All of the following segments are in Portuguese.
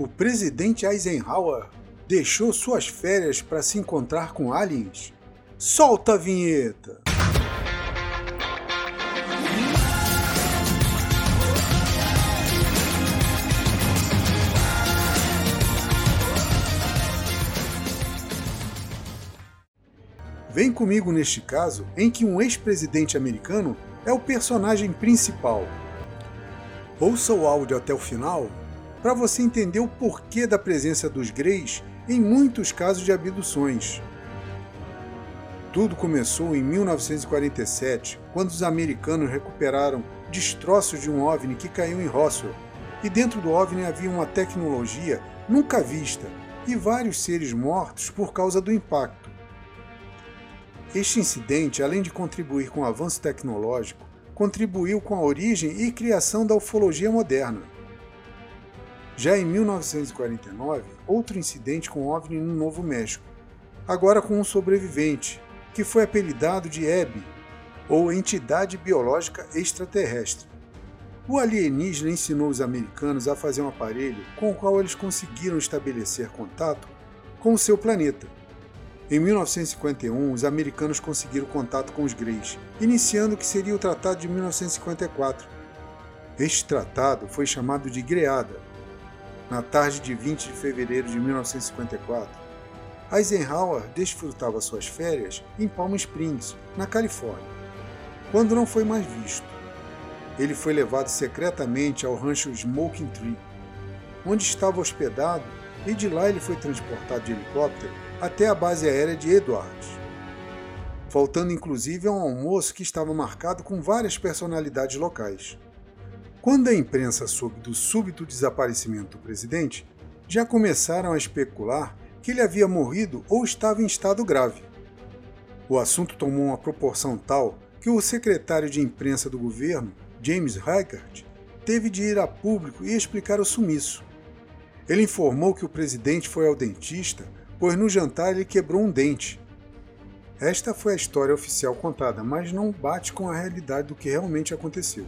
O presidente Eisenhower deixou suas férias para se encontrar com aliens? Solta a vinheta! Vem comigo neste caso em que um ex-presidente americano é o personagem principal. Ouça o áudio até o final para você entender o porquê da presença dos Greys em muitos casos de abduções. Tudo começou em 1947, quando os americanos recuperaram destroços de um OVNI que caiu em Roswell, e dentro do OVNI havia uma tecnologia nunca vista e vários seres mortos por causa do impacto. Este incidente, além de contribuir com o avanço tecnológico, contribuiu com a origem e criação da ufologia moderna. Já em 1949, outro incidente com OVNI no Novo México, agora com um sobrevivente, que foi apelidado de EB, ou Entidade Biológica Extraterrestre. O alienígena ensinou os americanos a fazer um aparelho com o qual eles conseguiram estabelecer contato com o seu planeta em 1951, os americanos conseguiram contato com os Greys, iniciando o que seria o Tratado de 1954. Este tratado foi chamado de Greada. Na tarde de 20 de fevereiro de 1954, Eisenhower desfrutava suas férias em Palm Springs, na Califórnia, quando não foi mais visto. Ele foi levado secretamente ao rancho Smoking Tree, onde estava hospedado, e de lá ele foi transportado de helicóptero até a base aérea de Edwards, faltando inclusive a um almoço que estava marcado com várias personalidades locais. Quando a imprensa soube do súbito desaparecimento do presidente, já começaram a especular que ele havia morrido ou estava em estado grave. O assunto tomou uma proporção tal que o secretário de imprensa do governo, James Reichert, teve de ir a público e explicar o sumiço. Ele informou que o presidente foi ao dentista pois no jantar ele quebrou um dente. Esta foi a história oficial contada, mas não bate com a realidade do que realmente aconteceu.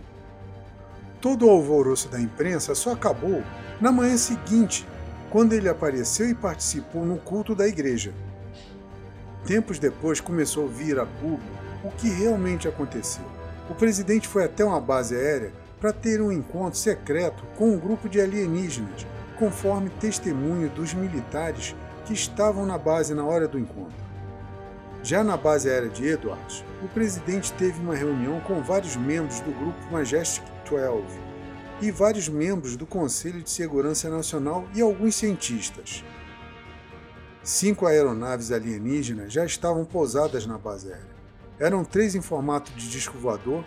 Todo o alvoroço da imprensa só acabou na manhã seguinte, quando ele apareceu e participou no culto da igreja. Tempos depois começou a vir a público o que realmente aconteceu. O presidente foi até uma base aérea para ter um encontro secreto com um grupo de alienígenas, conforme testemunho dos militares que estavam na base na hora do encontro. Já na base aérea de Edwards, o presidente teve uma reunião com vários membros do grupo Majestic 12 e vários membros do Conselho de Segurança Nacional e alguns cientistas. Cinco aeronaves alienígenas já estavam pousadas na base aérea. Eram três em formato de disco voador,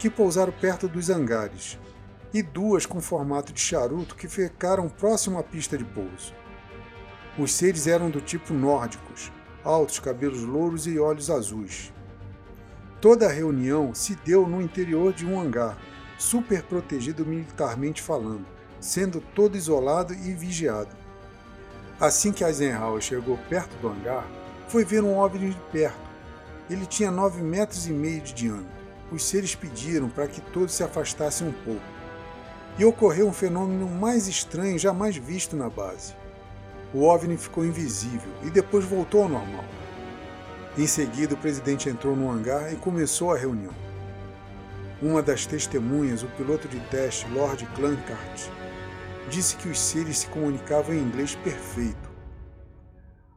que pousaram perto dos hangares, e duas com formato de charuto que ficaram próximo à pista de pouso. Os seres eram do tipo nórdicos, altos, cabelos louros e olhos azuis. Toda a reunião se deu no interior de um hangar, super protegido militarmente falando, sendo todo isolado e vigiado. Assim que Eisenhower chegou perto do hangar, foi ver um OVNI de perto. Ele tinha nove metros e meio de diâmetro. Os seres pediram para que todos se afastassem um pouco. E ocorreu um fenômeno mais estranho jamais visto na base o OVNI ficou invisível e depois voltou ao normal. Em seguida, o presidente entrou no hangar e começou a reunião. Uma das testemunhas, o piloto de teste Lord Clancart, disse que os seres se comunicavam em inglês perfeito.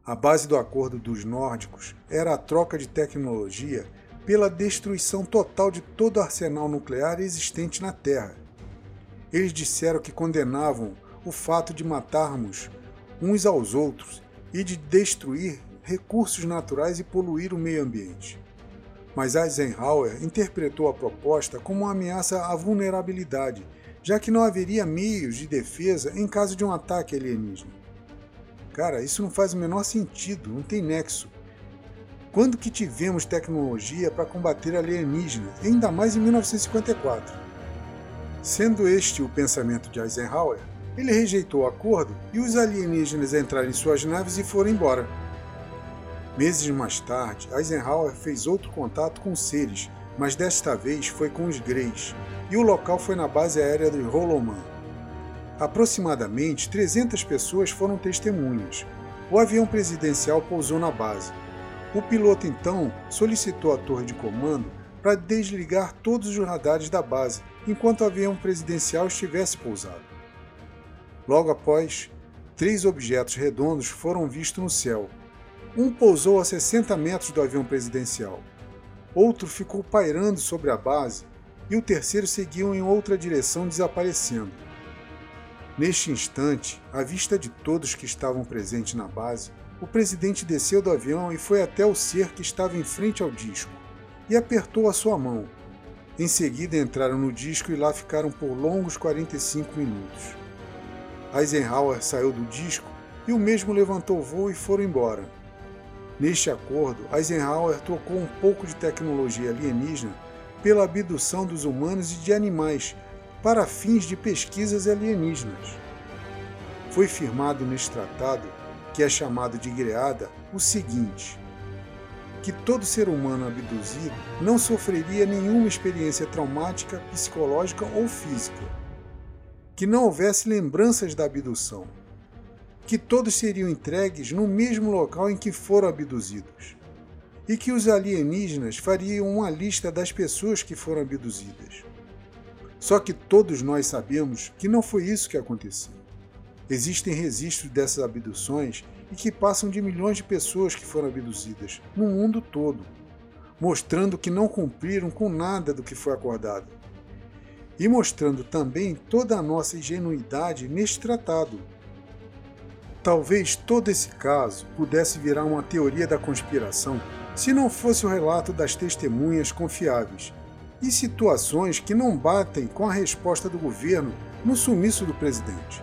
A base do acordo dos nórdicos era a troca de tecnologia pela destruição total de todo o arsenal nuclear existente na Terra. Eles disseram que condenavam o fato de matarmos uns aos outros e de destruir recursos naturais e poluir o meio ambiente. Mas Eisenhower interpretou a proposta como uma ameaça à vulnerabilidade, já que não haveria meios de defesa em caso de um ataque alienígena. Cara, isso não faz o menor sentido, não tem nexo. Quando que tivemos tecnologia para combater alienígenas, ainda mais em 1954? Sendo este o pensamento de Eisenhower, ele rejeitou o acordo e os alienígenas entraram em suas naves e foram embora. Meses mais tarde, Eisenhower fez outro contato com seres, mas desta vez foi com os Greys, e o local foi na base aérea de Roloman. Aproximadamente 300 pessoas foram testemunhas. O avião presidencial pousou na base. O piloto então solicitou à torre de comando para desligar todos os radares da base enquanto o avião presidencial estivesse pousado. Logo após, três objetos redondos foram vistos no céu. Um pousou a 60 metros do avião presidencial, outro ficou pairando sobre a base e o terceiro seguiu em outra direção, desaparecendo. Neste instante, à vista de todos que estavam presentes na base, o presidente desceu do avião e foi até o ser que estava em frente ao disco e apertou a sua mão. Em seguida entraram no disco e lá ficaram por longos 45 minutos. Eisenhower saiu do disco e o mesmo levantou voo e foram embora. Neste acordo, Eisenhower trocou um pouco de tecnologia alienígena pela abdução dos humanos e de animais para fins de pesquisas alienígenas. Foi firmado neste tratado, que é chamado de Greada, o seguinte: que todo ser humano abduzido não sofreria nenhuma experiência traumática, psicológica ou física, que não houvesse lembranças da abdução que todos seriam entregues no mesmo local em que foram abduzidos, e que os alienígenas fariam uma lista das pessoas que foram abduzidas. Só que todos nós sabemos que não foi isso que aconteceu. Existem registros dessas abduções e que passam de milhões de pessoas que foram abduzidas no mundo todo, mostrando que não cumpriram com nada do que foi acordado. E mostrando também toda a nossa ingenuidade neste tratado, Talvez todo esse caso pudesse virar uma teoria da conspiração se não fosse o relato das testemunhas confiáveis e situações que não batem com a resposta do governo no sumiço do presidente.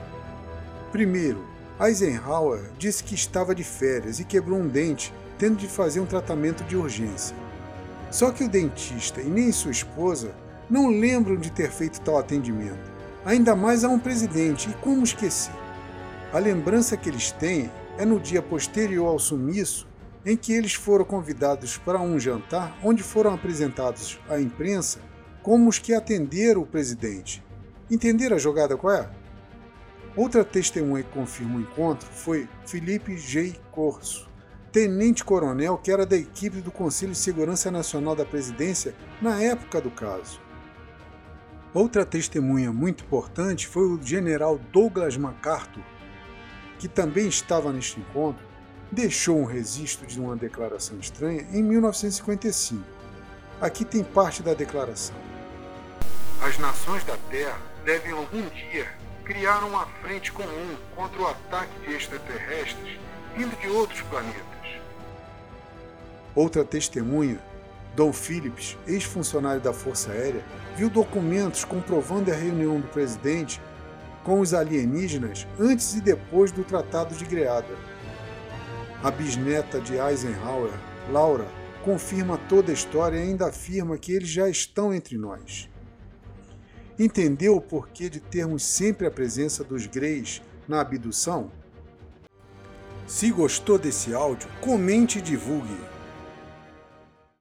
Primeiro, Eisenhower disse que estava de férias e quebrou um dente, tendo de fazer um tratamento de urgência. Só que o dentista e nem sua esposa não lembram de ter feito tal atendimento, ainda mais a um presidente, e como esquecer? A lembrança que eles têm é no dia posterior ao sumiço, em que eles foram convidados para um jantar onde foram apresentados à imprensa como os que atenderam o presidente. Entenderam a jogada qual é? Outra testemunha que confirma o encontro foi Felipe J. Corso, tenente-coronel que era da equipe do Conselho de Segurança Nacional da Presidência na época do caso. Outra testemunha muito importante foi o general Douglas MacArthur, que também estava neste encontro, deixou um registro de uma declaração estranha em 1955. Aqui tem parte da declaração. As nações da Terra devem algum dia criar uma frente comum contra o ataque de extraterrestres vindo de outros planetas. Outra testemunha, Dom Phillips, ex-funcionário da Força Aérea, viu documentos comprovando a reunião do presidente com os alienígenas antes e depois do Tratado de Greada. A bisneta de Eisenhower, Laura, confirma toda a história e ainda afirma que eles já estão entre nós. Entendeu o porquê de termos sempre a presença dos Greys na abdução? Se gostou desse áudio, comente e divulgue.